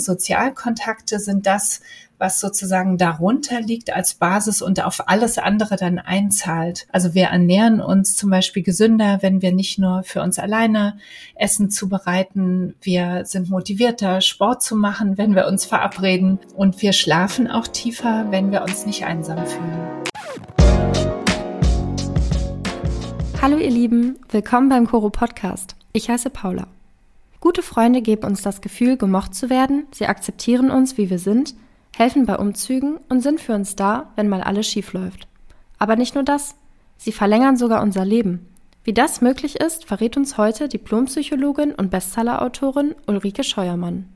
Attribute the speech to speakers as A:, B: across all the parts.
A: Sozialkontakte sind das, was sozusagen darunter liegt als Basis und auf alles andere dann einzahlt. Also wir ernähren uns zum Beispiel gesünder, wenn wir nicht nur für uns alleine Essen zubereiten. Wir sind motivierter, Sport zu machen, wenn wir uns verabreden. Und wir schlafen auch tiefer, wenn wir uns nicht einsam fühlen.
B: Hallo ihr Lieben, willkommen beim Coro Podcast. Ich heiße Paula. Gute Freunde geben uns das Gefühl, gemocht zu werden, sie akzeptieren uns, wie wir sind – helfen bei Umzügen und sind für uns da, wenn mal alles schief läuft. Aber nicht nur das, sie verlängern sogar unser Leben. Wie das möglich ist, verrät uns heute Diplompsychologin und Bestsellerautorin Ulrike Scheuermann.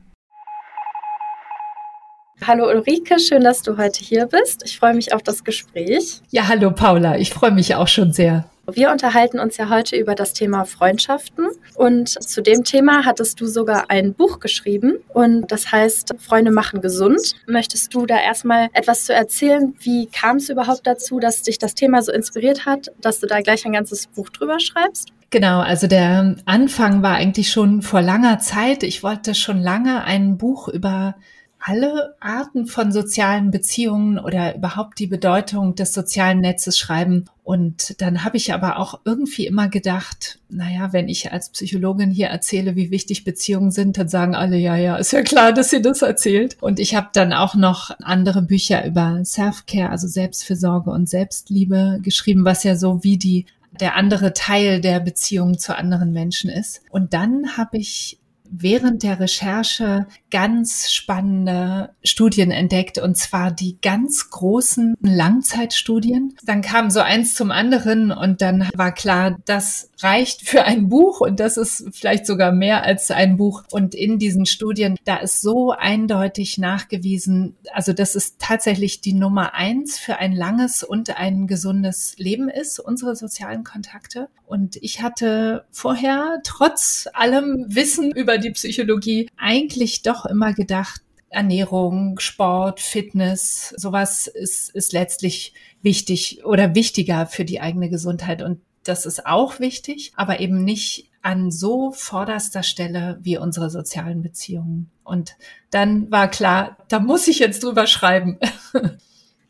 B: Hallo Ulrike, schön, dass du heute hier bist. Ich freue mich auf das Gespräch.
A: Ja, hallo Paula, ich freue mich auch schon sehr.
B: Wir unterhalten uns ja heute über das Thema Freundschaften und zu dem Thema hattest du sogar ein Buch geschrieben und das heißt Freunde machen gesund. Möchtest du da erstmal etwas zu erzählen? Wie kam es überhaupt dazu, dass dich das Thema so inspiriert hat, dass du da gleich ein ganzes Buch drüber schreibst?
A: Genau, also der Anfang war eigentlich schon vor langer Zeit. Ich wollte schon lange ein Buch über alle Arten von sozialen Beziehungen oder überhaupt die Bedeutung des sozialen Netzes schreiben. Und dann habe ich aber auch irgendwie immer gedacht, naja, wenn ich als Psychologin hier erzähle, wie wichtig Beziehungen sind, dann sagen alle, ja, ja, ist ja klar, dass sie das erzählt. Und ich habe dann auch noch andere Bücher über Self-Care, also Selbstfürsorge und Selbstliebe geschrieben, was ja so wie die der andere Teil der Beziehung zu anderen Menschen ist. Und dann habe ich während der Recherche ganz spannende Studien entdeckt und zwar die ganz großen Langzeitstudien. Dann kam so eins zum anderen und dann war klar, das reicht für ein Buch und das ist vielleicht sogar mehr als ein Buch. Und in diesen Studien, da ist so eindeutig nachgewiesen, also das ist tatsächlich die Nummer eins für ein langes und ein gesundes Leben ist, unsere sozialen Kontakte. Und ich hatte vorher trotz allem Wissen über die Psychologie eigentlich doch immer gedacht, Ernährung, Sport, Fitness, sowas ist, ist letztlich wichtig oder wichtiger für die eigene Gesundheit. Und das ist auch wichtig, aber eben nicht an so vorderster Stelle wie unsere sozialen Beziehungen. Und dann war klar, da muss ich jetzt drüber schreiben.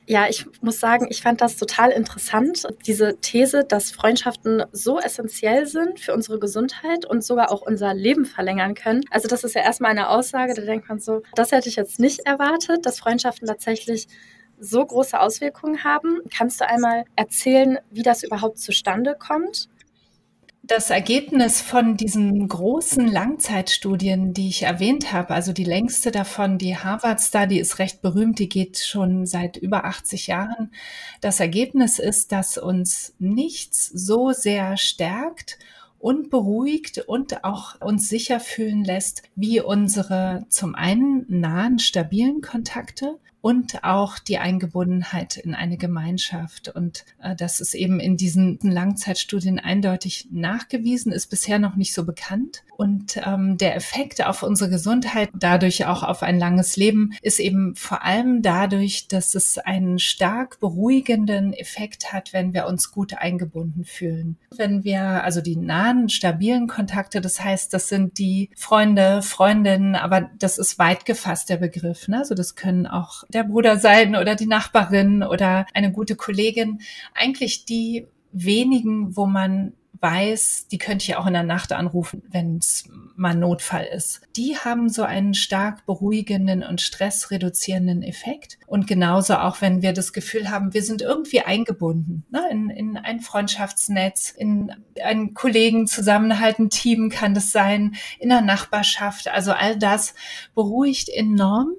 B: Ja, ich muss sagen, ich fand das total interessant, diese These, dass Freundschaften so essentiell sind für unsere Gesundheit und sogar auch unser Leben verlängern können. Also das ist ja erstmal eine Aussage, da denkt man so, das hätte ich jetzt nicht erwartet, dass Freundschaften tatsächlich so große Auswirkungen haben. Kannst du einmal erzählen, wie das überhaupt zustande kommt?
A: Das Ergebnis von diesen großen Langzeitstudien, die ich erwähnt habe, also die längste davon, die Harvard Study, ist recht berühmt, die geht schon seit über 80 Jahren. Das Ergebnis ist, dass uns nichts so sehr stärkt und beruhigt und auch uns sicher fühlen lässt, wie unsere zum einen nahen, stabilen Kontakte und auch die Eingebundenheit in eine Gemeinschaft. Und äh, das ist eben in diesen Langzeitstudien eindeutig nachgewiesen, ist bisher noch nicht so bekannt. Und ähm, der Effekt auf unsere Gesundheit, dadurch auch auf ein langes Leben, ist eben vor allem dadurch, dass es einen stark beruhigenden Effekt hat, wenn wir uns gut eingebunden fühlen. Wenn wir also die nahen, stabilen Kontakte, das heißt, das sind die Freunde, Freundinnen, aber das ist weit gefasst der Begriff. Ne? Also das können auch der Bruder sein oder die Nachbarin oder eine gute Kollegin. Eigentlich die wenigen, wo man weiß, die könnte ich auch in der Nacht anrufen, wenn es mal Notfall ist. Die haben so einen stark beruhigenden und stressreduzierenden Effekt. Und genauso auch, wenn wir das Gefühl haben, wir sind irgendwie eingebunden ne? in, in ein Freundschaftsnetz, in einen Kollegenzusammenhalt, ein Team kann das sein, in der Nachbarschaft. Also all das beruhigt enorm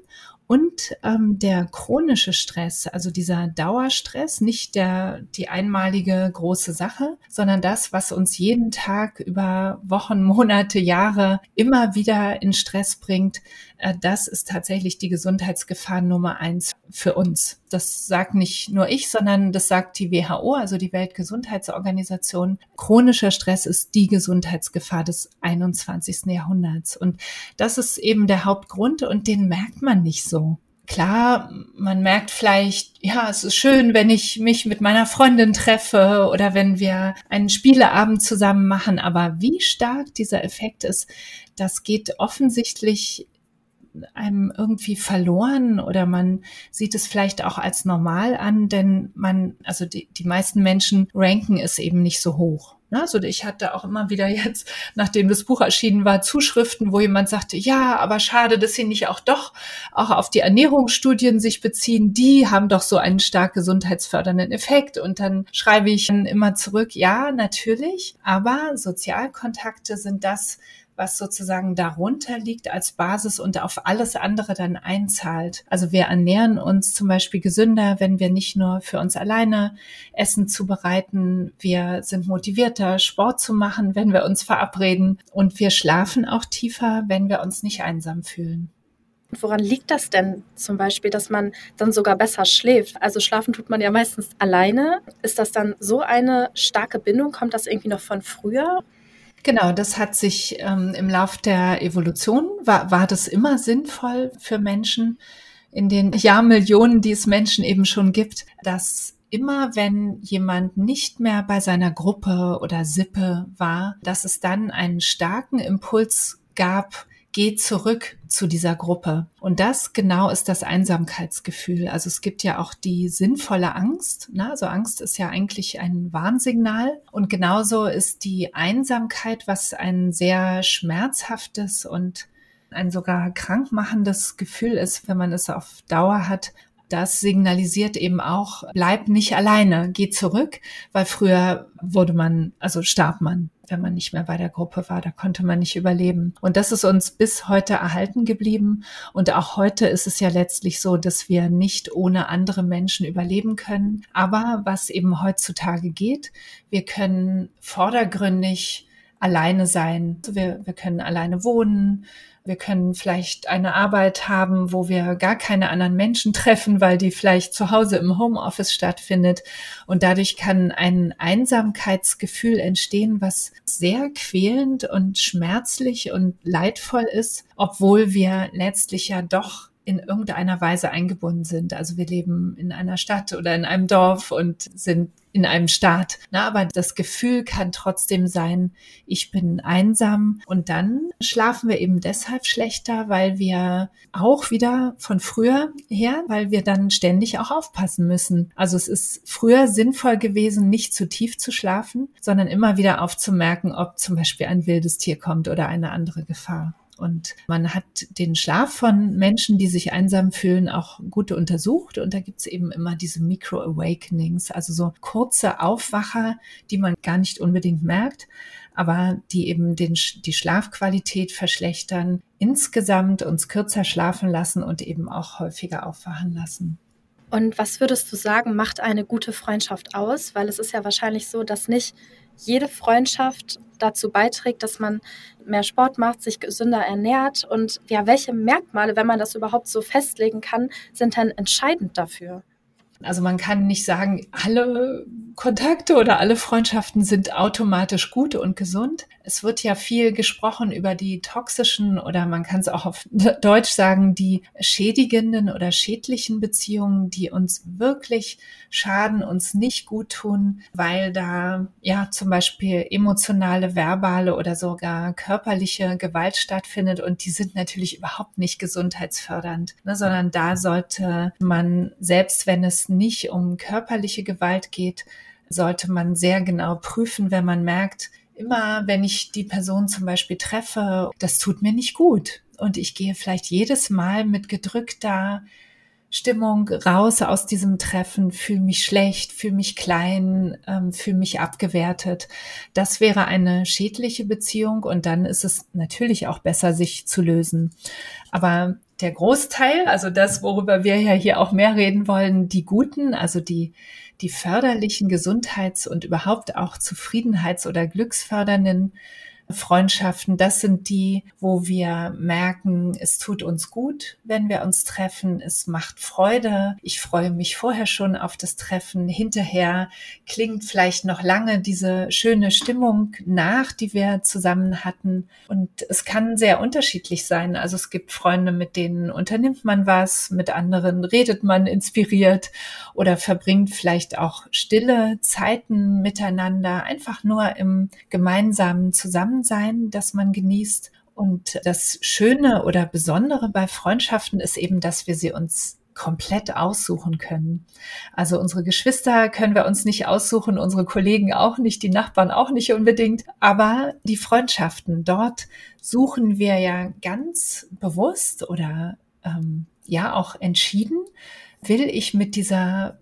A: und ähm, der chronische Stress, also dieser Dauerstress, nicht der, die einmalige große Sache, sondern das, was uns jeden Tag über Wochen, Monate, Jahre immer wieder in Stress bringt, äh, das ist tatsächlich die Gesundheitsgefahr Nummer eins für uns. Das sagt nicht nur ich, sondern das sagt die WHO, also die Weltgesundheitsorganisation. Chronischer Stress ist die Gesundheitsgefahr des 21. Jahrhunderts. Und das ist eben der Hauptgrund und den merkt man nicht so. Klar, man merkt vielleicht, ja, es ist schön, wenn ich mich mit meiner Freundin treffe oder wenn wir einen Spieleabend zusammen machen, aber wie stark dieser Effekt ist, das geht offensichtlich einem irgendwie verloren oder man sieht es vielleicht auch als normal an, denn man, also die, die meisten Menschen ranken es eben nicht so hoch. Also ich hatte auch immer wieder jetzt, nachdem das Buch erschienen war, Zuschriften, wo jemand sagte, ja, aber schade, dass sie nicht auch doch auch auf die Ernährungsstudien sich beziehen. Die haben doch so einen stark gesundheitsfördernden Effekt. Und dann schreibe ich immer zurück, ja, natürlich, aber Sozialkontakte sind das, was sozusagen darunter liegt als Basis und auf alles andere dann einzahlt. Also wir ernähren uns zum Beispiel gesünder, wenn wir nicht nur für uns alleine Essen zubereiten. Wir sind motivierter, Sport zu machen, wenn wir uns verabreden. Und wir schlafen auch tiefer, wenn wir uns nicht einsam fühlen.
B: Woran liegt das denn zum Beispiel, dass man dann sogar besser schläft? Also schlafen tut man ja meistens alleine. Ist das dann so eine starke Bindung? Kommt das irgendwie noch von früher?
A: Genau, das hat sich ähm, im Lauf der Evolution, war, war das immer sinnvoll für Menschen in den Jahrmillionen, die es Menschen eben schon gibt, dass immer wenn jemand nicht mehr bei seiner Gruppe oder Sippe war, dass es dann einen starken Impuls gab, geh zurück zu dieser Gruppe. Und das genau ist das Einsamkeitsgefühl. Also es gibt ja auch die sinnvolle Angst. Ne? Also Angst ist ja eigentlich ein Warnsignal. Und genauso ist die Einsamkeit, was ein sehr schmerzhaftes und ein sogar krankmachendes Gefühl ist, wenn man es auf Dauer hat, das signalisiert eben auch, bleib nicht alleine, geh zurück, weil früher wurde man, also starb man, wenn man nicht mehr bei der Gruppe war, da konnte man nicht überleben. Und das ist uns bis heute erhalten geblieben. Und auch heute ist es ja letztlich so, dass wir nicht ohne andere Menschen überleben können. Aber was eben heutzutage geht, wir können vordergründig alleine sein. Wir, wir können alleine wohnen. Wir können vielleicht eine Arbeit haben, wo wir gar keine anderen Menschen treffen, weil die vielleicht zu Hause im Homeoffice stattfindet. Und dadurch kann ein Einsamkeitsgefühl entstehen, was sehr quälend und schmerzlich und leidvoll ist, obwohl wir letztlich ja doch in irgendeiner Weise eingebunden sind. Also wir leben in einer Stadt oder in einem Dorf und sind in einem Staat. Na, aber das Gefühl kann trotzdem sein, ich bin einsam. Und dann schlafen wir eben deshalb schlechter, weil wir auch wieder von früher her, weil wir dann ständig auch aufpassen müssen. Also es ist früher sinnvoll gewesen, nicht zu tief zu schlafen, sondern immer wieder aufzumerken, ob zum Beispiel ein wildes Tier kommt oder eine andere Gefahr. Und man hat den Schlaf von Menschen, die sich einsam fühlen, auch gut untersucht. Und da gibt's eben immer diese Micro-Awakenings, also so kurze Aufwacher, die man gar nicht unbedingt merkt, aber die eben den, die Schlafqualität verschlechtern, insgesamt uns kürzer schlafen lassen und eben auch häufiger aufwachen lassen.
B: Und was würdest du sagen, macht eine gute Freundschaft aus? Weil es ist ja wahrscheinlich so, dass nicht jede Freundschaft dazu beiträgt, dass man mehr Sport macht, sich gesünder ernährt und ja, welche Merkmale, wenn man das überhaupt so festlegen kann, sind dann entscheidend dafür?
A: Also man kann nicht sagen, alle Kontakte oder alle Freundschaften sind automatisch gut und gesund. Es wird ja viel gesprochen über die toxischen oder man kann es auch auf Deutsch sagen, die schädigenden oder schädlichen Beziehungen, die uns wirklich schaden, uns nicht gut tun, weil da ja zum Beispiel emotionale, verbale oder sogar körperliche Gewalt stattfindet und die sind natürlich überhaupt nicht gesundheitsfördernd, ne, sondern da sollte man, selbst wenn es nicht um körperliche Gewalt geht, sollte man sehr genau prüfen, wenn man merkt, immer wenn ich die Person zum Beispiel treffe, das tut mir nicht gut. Und ich gehe vielleicht jedes Mal mit gedrückter Stimmung raus aus diesem Treffen, fühle mich schlecht, fühle mich klein, ähm, fühle mich abgewertet. Das wäre eine schädliche Beziehung und dann ist es natürlich auch besser, sich zu lösen. Aber der Großteil, also das, worüber wir ja hier auch mehr reden wollen, die guten, also die, die förderlichen Gesundheits- und überhaupt auch Zufriedenheits- oder glücksfördernden Freundschaften, das sind die, wo wir merken, es tut uns gut, wenn wir uns treffen. Es macht Freude. Ich freue mich vorher schon auf das Treffen. Hinterher klingt vielleicht noch lange diese schöne Stimmung nach, die wir zusammen hatten. Und es kann sehr unterschiedlich sein. Also es gibt Freunde, mit denen unternimmt man was, mit anderen redet man inspiriert oder verbringt vielleicht auch stille Zeiten miteinander, einfach nur im gemeinsamen Zusammensein, das man genießt. Und das Schöne oder Besondere bei Freundschaften ist eben, dass wir sie uns komplett aussuchen können. Also unsere Geschwister können wir uns nicht aussuchen, unsere Kollegen auch nicht, die Nachbarn auch nicht unbedingt, aber die Freundschaften, dort suchen wir ja ganz bewusst oder ähm, ja auch entschieden, will ich mit dieser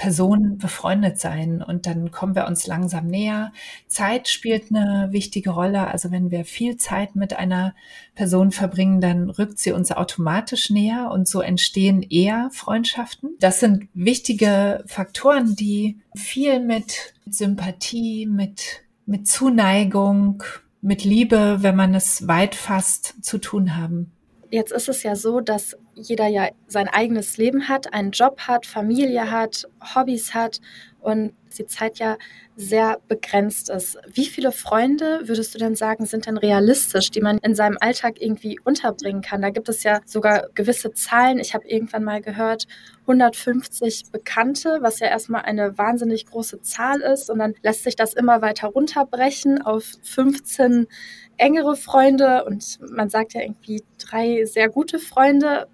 A: Person befreundet sein und dann kommen wir uns langsam näher. Zeit spielt eine wichtige Rolle. Also wenn wir viel Zeit mit einer Person verbringen, dann rückt sie uns automatisch näher und so entstehen eher Freundschaften. Das sind wichtige Faktoren, die viel mit Sympathie, mit, mit Zuneigung, mit Liebe, wenn man es weit fasst, zu tun haben.
B: Jetzt ist es ja so, dass jeder ja sein eigenes Leben hat, einen Job hat, Familie hat, Hobbys hat und die Zeit ja sehr begrenzt ist. Wie viele Freunde würdest du denn sagen, sind denn realistisch, die man in seinem Alltag irgendwie unterbringen kann? Da gibt es ja sogar gewisse Zahlen. Ich habe irgendwann mal gehört, 150 Bekannte, was ja erstmal eine wahnsinnig große Zahl ist. Und dann lässt sich das immer weiter runterbrechen auf 15 engere Freunde und man sagt ja irgendwie drei sehr gute Freunde.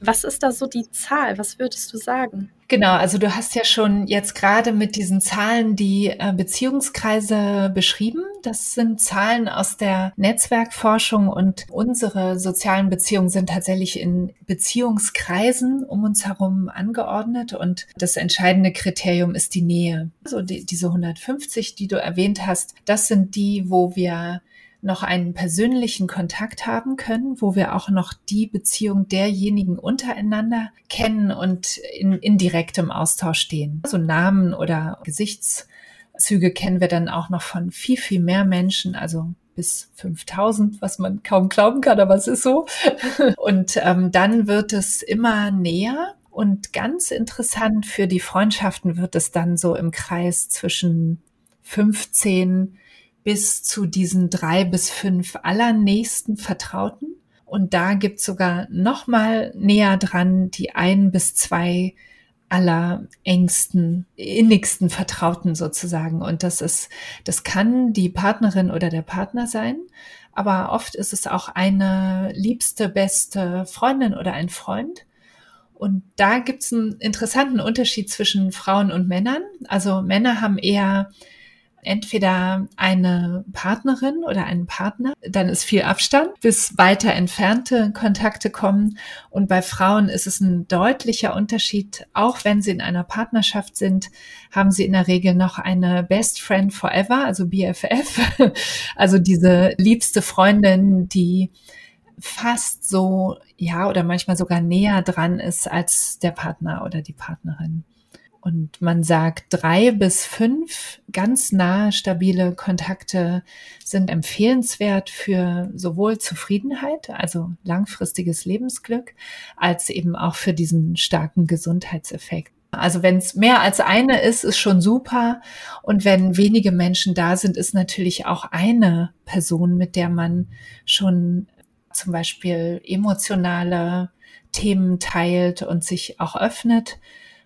B: Was ist da so die Zahl? Was würdest du sagen?
A: Genau, also du hast ja schon jetzt gerade mit diesen Zahlen die äh, Beziehungskreise beschrieben. Das sind Zahlen aus der Netzwerkforschung und unsere sozialen Beziehungen sind tatsächlich in Beziehungskreisen um uns herum angeordnet und das entscheidende Kriterium ist die Nähe. Also die, diese 150, die du erwähnt hast, das sind die, wo wir noch einen persönlichen Kontakt haben können, wo wir auch noch die Beziehung derjenigen untereinander kennen und in, in direktem Austausch stehen. Also Namen oder Gesichtszüge kennen wir dann auch noch von viel, viel mehr Menschen, also bis 5000, was man kaum glauben kann, aber es ist so. Und ähm, dann wird es immer näher. Und ganz interessant für die Freundschaften wird es dann so im Kreis zwischen 15 bis zu diesen drei bis fünf allernächsten Vertrauten. Und da gibt's sogar noch mal näher dran die ein bis zwei aller engsten, innigsten Vertrauten sozusagen. Und das ist, das kann die Partnerin oder der Partner sein. Aber oft ist es auch eine liebste, beste Freundin oder ein Freund. Und da gibt's einen interessanten Unterschied zwischen Frauen und Männern. Also Männer haben eher entweder eine Partnerin oder einen Partner, dann ist viel Abstand, bis weiter entfernte Kontakte kommen. Und bei Frauen ist es ein deutlicher Unterschied. Auch wenn sie in einer Partnerschaft sind, haben sie in der Regel noch eine Best Friend Forever, also BFF, also diese liebste Freundin, die fast so, ja, oder manchmal sogar näher dran ist als der Partner oder die Partnerin. Und man sagt, drei bis fünf ganz nahe, stabile Kontakte sind empfehlenswert für sowohl Zufriedenheit, also langfristiges Lebensglück, als eben auch für diesen starken Gesundheitseffekt. Also wenn es mehr als eine ist, ist schon super. Und wenn wenige Menschen da sind, ist natürlich auch eine Person, mit der man schon zum Beispiel emotionale Themen teilt und sich auch öffnet.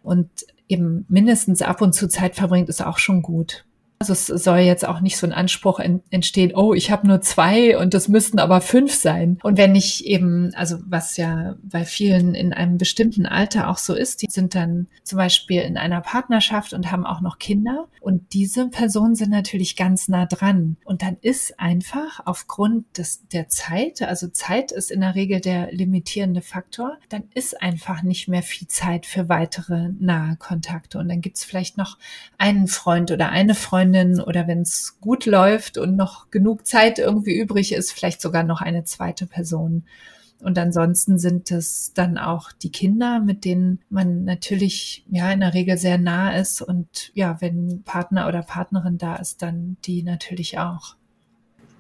A: Und eben mindestens ab und zu Zeit verbringt, ist auch schon gut. Also es soll jetzt auch nicht so ein Anspruch entstehen, oh, ich habe nur zwei und das müssten aber fünf sein. Und wenn ich eben, also was ja bei vielen in einem bestimmten Alter auch so ist, die sind dann zum Beispiel in einer Partnerschaft und haben auch noch Kinder. Und diese Personen sind natürlich ganz nah dran. Und dann ist einfach aufgrund des, der Zeit, also Zeit ist in der Regel der limitierende Faktor, dann ist einfach nicht mehr viel Zeit für weitere nahe Kontakte. Und dann gibt's vielleicht noch einen Freund oder eine Freundin, Freundin oder wenn es gut läuft und noch genug Zeit irgendwie übrig ist, vielleicht sogar noch eine zweite Person. Und ansonsten sind es dann auch die Kinder, mit denen man natürlich ja in der Regel sehr nah ist. Und ja, wenn Partner oder Partnerin da ist, dann die natürlich auch.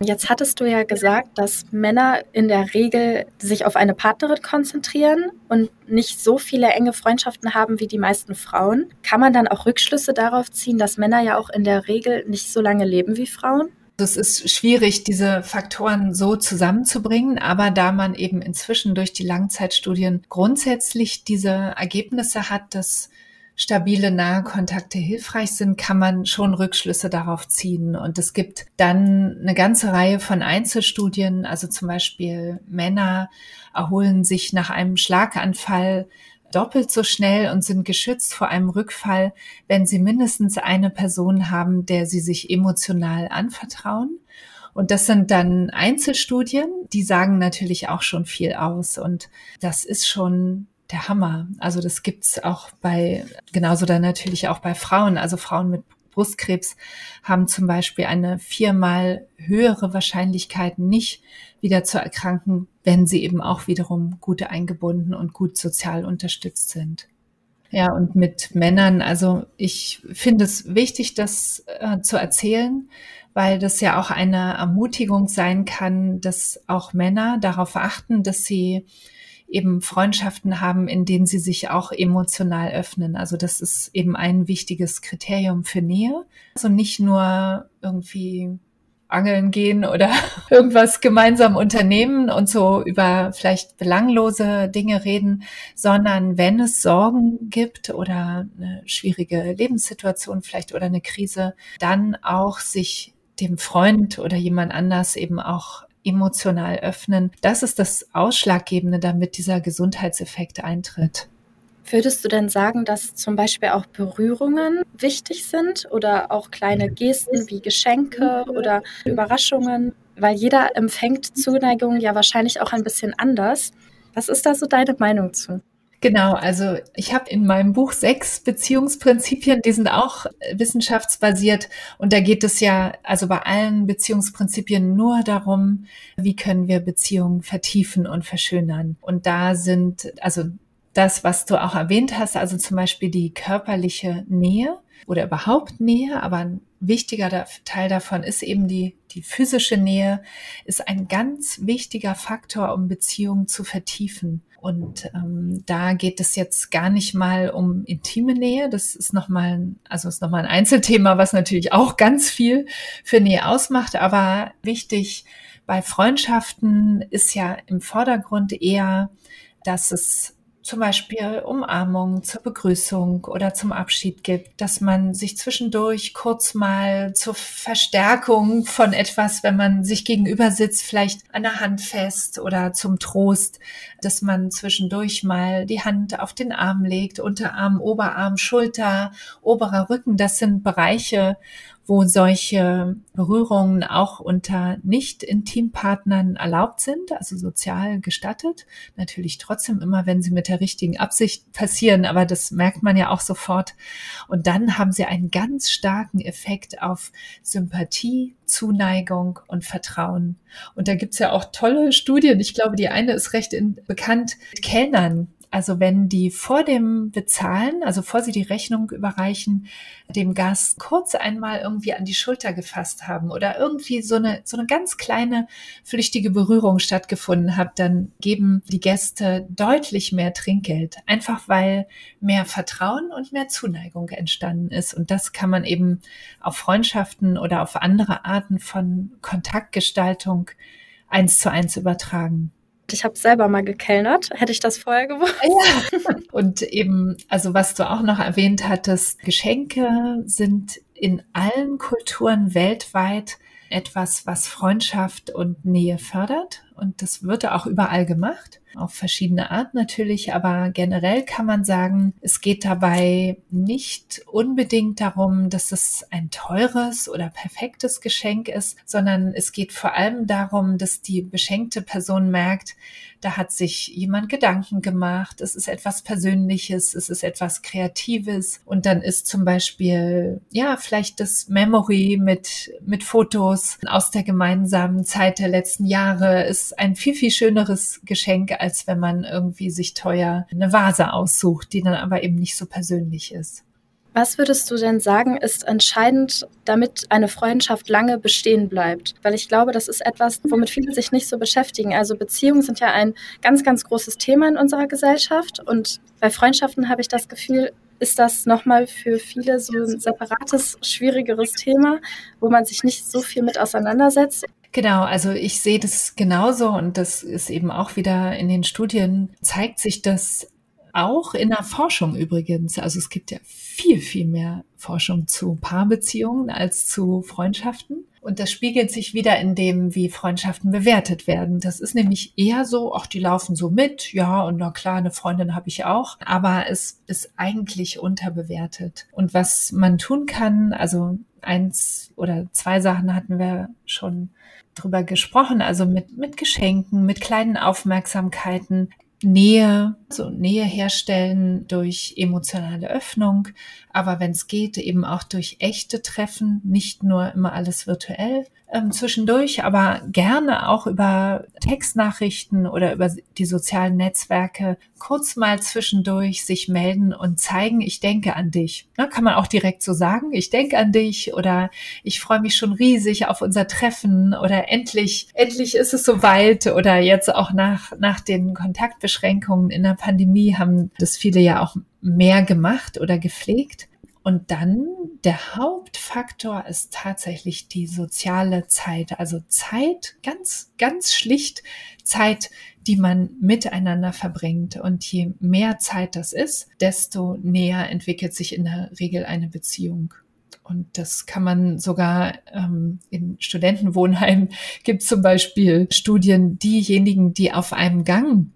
B: Jetzt hattest du ja gesagt, dass Männer in der Regel sich auf eine Partnerin konzentrieren und nicht so viele enge Freundschaften haben wie die meisten Frauen. Kann man dann auch Rückschlüsse darauf ziehen, dass Männer ja auch in der Regel nicht so lange leben wie Frauen?
A: Es ist schwierig, diese Faktoren so zusammenzubringen, aber da man eben inzwischen durch die Langzeitstudien grundsätzlich diese Ergebnisse hat, dass stabile nahe Kontakte hilfreich sind, kann man schon Rückschlüsse darauf ziehen. Und es gibt dann eine ganze Reihe von Einzelstudien, also zum Beispiel Männer erholen sich nach einem Schlaganfall doppelt so schnell und sind geschützt vor einem Rückfall, wenn sie mindestens eine Person haben, der sie sich emotional anvertrauen. Und das sind dann Einzelstudien, die sagen natürlich auch schon viel aus. Und das ist schon der Hammer. Also das gibt's auch bei, genauso dann natürlich auch bei Frauen. Also Frauen mit Brustkrebs haben zum Beispiel eine viermal höhere Wahrscheinlichkeit, nicht wieder zu erkranken, wenn sie eben auch wiederum gut eingebunden und gut sozial unterstützt sind. Ja, und mit Männern, also ich finde es wichtig, das äh, zu erzählen, weil das ja auch eine Ermutigung sein kann, dass auch Männer darauf achten, dass sie eben Freundschaften haben, in denen sie sich auch emotional öffnen. Also das ist eben ein wichtiges Kriterium für Nähe. Also nicht nur irgendwie angeln gehen oder irgendwas gemeinsam unternehmen und so über vielleicht belanglose Dinge reden, sondern wenn es Sorgen gibt oder eine schwierige Lebenssituation vielleicht oder eine Krise, dann auch sich dem Freund oder jemand anders eben auch emotional öffnen. Das ist das Ausschlaggebende, damit dieser Gesundheitseffekt eintritt.
B: Würdest du denn sagen, dass zum Beispiel auch Berührungen wichtig sind oder auch kleine Gesten wie Geschenke oder Überraschungen? Weil jeder empfängt Zuneigung ja wahrscheinlich auch ein bisschen anders. Was ist da so deine Meinung zu?
A: Genau, also ich habe in meinem Buch sechs Beziehungsprinzipien, die sind auch wissenschaftsbasiert und da geht es ja also bei allen Beziehungsprinzipien nur darum, wie können wir Beziehungen vertiefen und verschönern. Und da sind also das, was du auch erwähnt hast, also zum Beispiel die körperliche Nähe oder überhaupt Nähe, aber wichtiger Teil davon ist eben die, die physische Nähe, ist ein ganz wichtiger Faktor, um Beziehungen zu vertiefen. Und ähm, da geht es jetzt gar nicht mal um intime Nähe. Das ist nochmal, also ist nochmal ein Einzelthema, was natürlich auch ganz viel für Nähe ausmacht. Aber wichtig bei Freundschaften ist ja im Vordergrund eher, dass es zum Beispiel Umarmung zur Begrüßung oder zum Abschied gibt, dass man sich zwischendurch kurz mal zur Verstärkung von etwas, wenn man sich gegenüber sitzt, vielleicht an der Hand fest oder zum Trost, dass man zwischendurch mal die Hand auf den Arm legt, Unterarm, Oberarm, Schulter, oberer Rücken. Das sind Bereiche, wo solche Berührungen auch unter Nicht-Intimpartnern erlaubt sind, also sozial gestattet. Natürlich trotzdem immer, wenn sie mit der richtigen Absicht passieren, aber das merkt man ja auch sofort. Und dann haben sie einen ganz starken Effekt auf Sympathie, Zuneigung und Vertrauen. Und da gibt's ja auch tolle Studien. Ich glaube, die eine ist recht in, bekannt. Kellnern also wenn die vor dem Bezahlen, also vor sie die Rechnung überreichen, dem Gast kurz einmal irgendwie an die Schulter gefasst haben oder irgendwie so eine, so eine ganz kleine flüchtige Berührung stattgefunden hat, dann geben die Gäste deutlich mehr Trinkgeld. Einfach weil mehr Vertrauen und mehr Zuneigung entstanden ist. Und das kann man eben auf Freundschaften oder auf andere Arten von Kontaktgestaltung eins zu eins übertragen.
B: Ich habe selber mal gekellnert. Hätte ich das vorher gewusst?
A: Ja. Und eben, also was du auch noch erwähnt hattest, Geschenke sind in allen Kulturen weltweit etwas, was Freundschaft und Nähe fördert. Und das wird auch überall gemacht, auf verschiedene Art natürlich, aber generell kann man sagen, es geht dabei nicht unbedingt darum, dass es ein teures oder perfektes Geschenk ist, sondern es geht vor allem darum, dass die beschenkte Person merkt, da hat sich jemand Gedanken gemacht, es ist etwas Persönliches, es ist etwas Kreatives und dann ist zum Beispiel, ja, vielleicht das Memory mit, mit Fotos aus der gemeinsamen Zeit der letzten Jahre ist ein viel, viel schöneres Geschenk, als wenn man irgendwie sich teuer eine Vase aussucht, die dann aber eben nicht so persönlich ist.
B: Was würdest du denn sagen, ist entscheidend, damit eine Freundschaft lange bestehen bleibt? Weil ich glaube, das ist etwas, womit viele sich nicht so beschäftigen. Also Beziehungen sind ja ein ganz, ganz großes Thema in unserer Gesellschaft. Und bei Freundschaften habe ich das Gefühl, ist das nochmal für viele so ein separates, schwierigeres Thema, wo man sich nicht so viel mit auseinandersetzt.
A: Genau, also ich sehe das genauso und das ist eben auch wieder in den Studien zeigt sich das auch in der Forschung übrigens. Also es gibt ja viel, viel mehr Forschung zu Paarbeziehungen als zu Freundschaften. Und das spiegelt sich wieder in dem, wie Freundschaften bewertet werden. Das ist nämlich eher so, ach, die laufen so mit, ja, und na klar, eine Freundin habe ich auch, aber es ist eigentlich unterbewertet. Und was man tun kann, also eins oder zwei Sachen hatten wir schon drüber gesprochen, also mit, mit Geschenken, mit kleinen Aufmerksamkeiten, Nähe, so Nähe herstellen durch emotionale Öffnung, aber wenn es geht, eben auch durch echte Treffen, nicht nur immer alles virtuell ähm, zwischendurch, aber gerne auch über Textnachrichten oder über die sozialen Netzwerke kurz mal zwischendurch sich melden und zeigen, ich denke an dich. Ne, kann man auch direkt so sagen, ich denke an dich oder ich freue mich schon riesig auf unser Treffen oder endlich, endlich ist es soweit oder jetzt auch nach, nach den Kontaktbeschränkungen in der Pandemie haben das viele ja auch mehr gemacht oder gepflegt. Und dann der Hauptfaktor ist tatsächlich die soziale Zeit. Also Zeit, ganz, ganz schlicht Zeit, die man miteinander verbringt. Und je mehr Zeit das ist, desto näher entwickelt sich in der Regel eine Beziehung. Und das kann man sogar ähm, in Studentenwohnheimen gibt zum Beispiel Studien, diejenigen, die auf einem Gang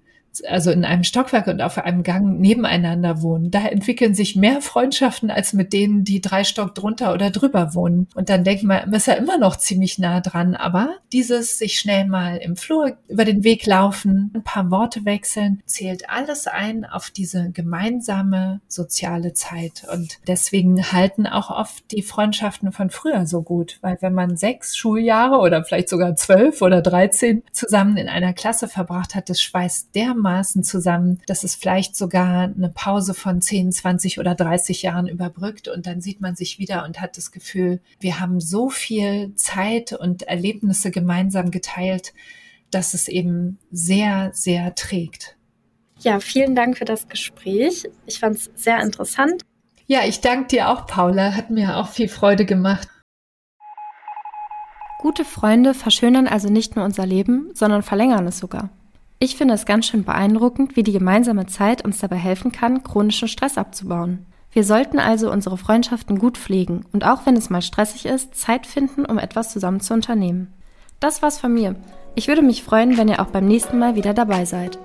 A: also in einem Stockwerk und auf einem Gang nebeneinander wohnen, da entwickeln sich mehr Freundschaften als mit denen, die drei Stock drunter oder drüber wohnen. Und dann denkt man, man ist ja immer noch ziemlich nah dran. Aber dieses sich schnell mal im Flur über den Weg laufen, ein paar Worte wechseln, zählt alles ein auf diese gemeinsame soziale Zeit. Und deswegen halten auch oft die Freundschaften von früher so gut, weil wenn man sechs Schuljahre oder vielleicht sogar zwölf oder dreizehn zusammen in einer Klasse verbracht hat, das schweißt dermaßen dermaßen zusammen, dass es vielleicht sogar eine Pause von 10, 20 oder 30 Jahren überbrückt und dann sieht man sich wieder und hat das Gefühl, wir haben so viel Zeit und Erlebnisse gemeinsam geteilt, dass es eben sehr, sehr trägt.
B: Ja, vielen Dank für das Gespräch. Ich fand es sehr interessant.
A: Ja, ich danke dir auch, Paula. Hat mir auch viel Freude gemacht.
B: Gute Freunde verschönern also nicht nur unser Leben, sondern verlängern es sogar. Ich finde es ganz schön beeindruckend, wie die gemeinsame Zeit uns dabei helfen kann, chronischen Stress abzubauen. Wir sollten also unsere Freundschaften gut pflegen und auch wenn es mal stressig ist, Zeit finden, um etwas zusammen zu unternehmen. Das war's von mir. Ich würde mich freuen, wenn ihr auch beim nächsten Mal wieder dabei seid.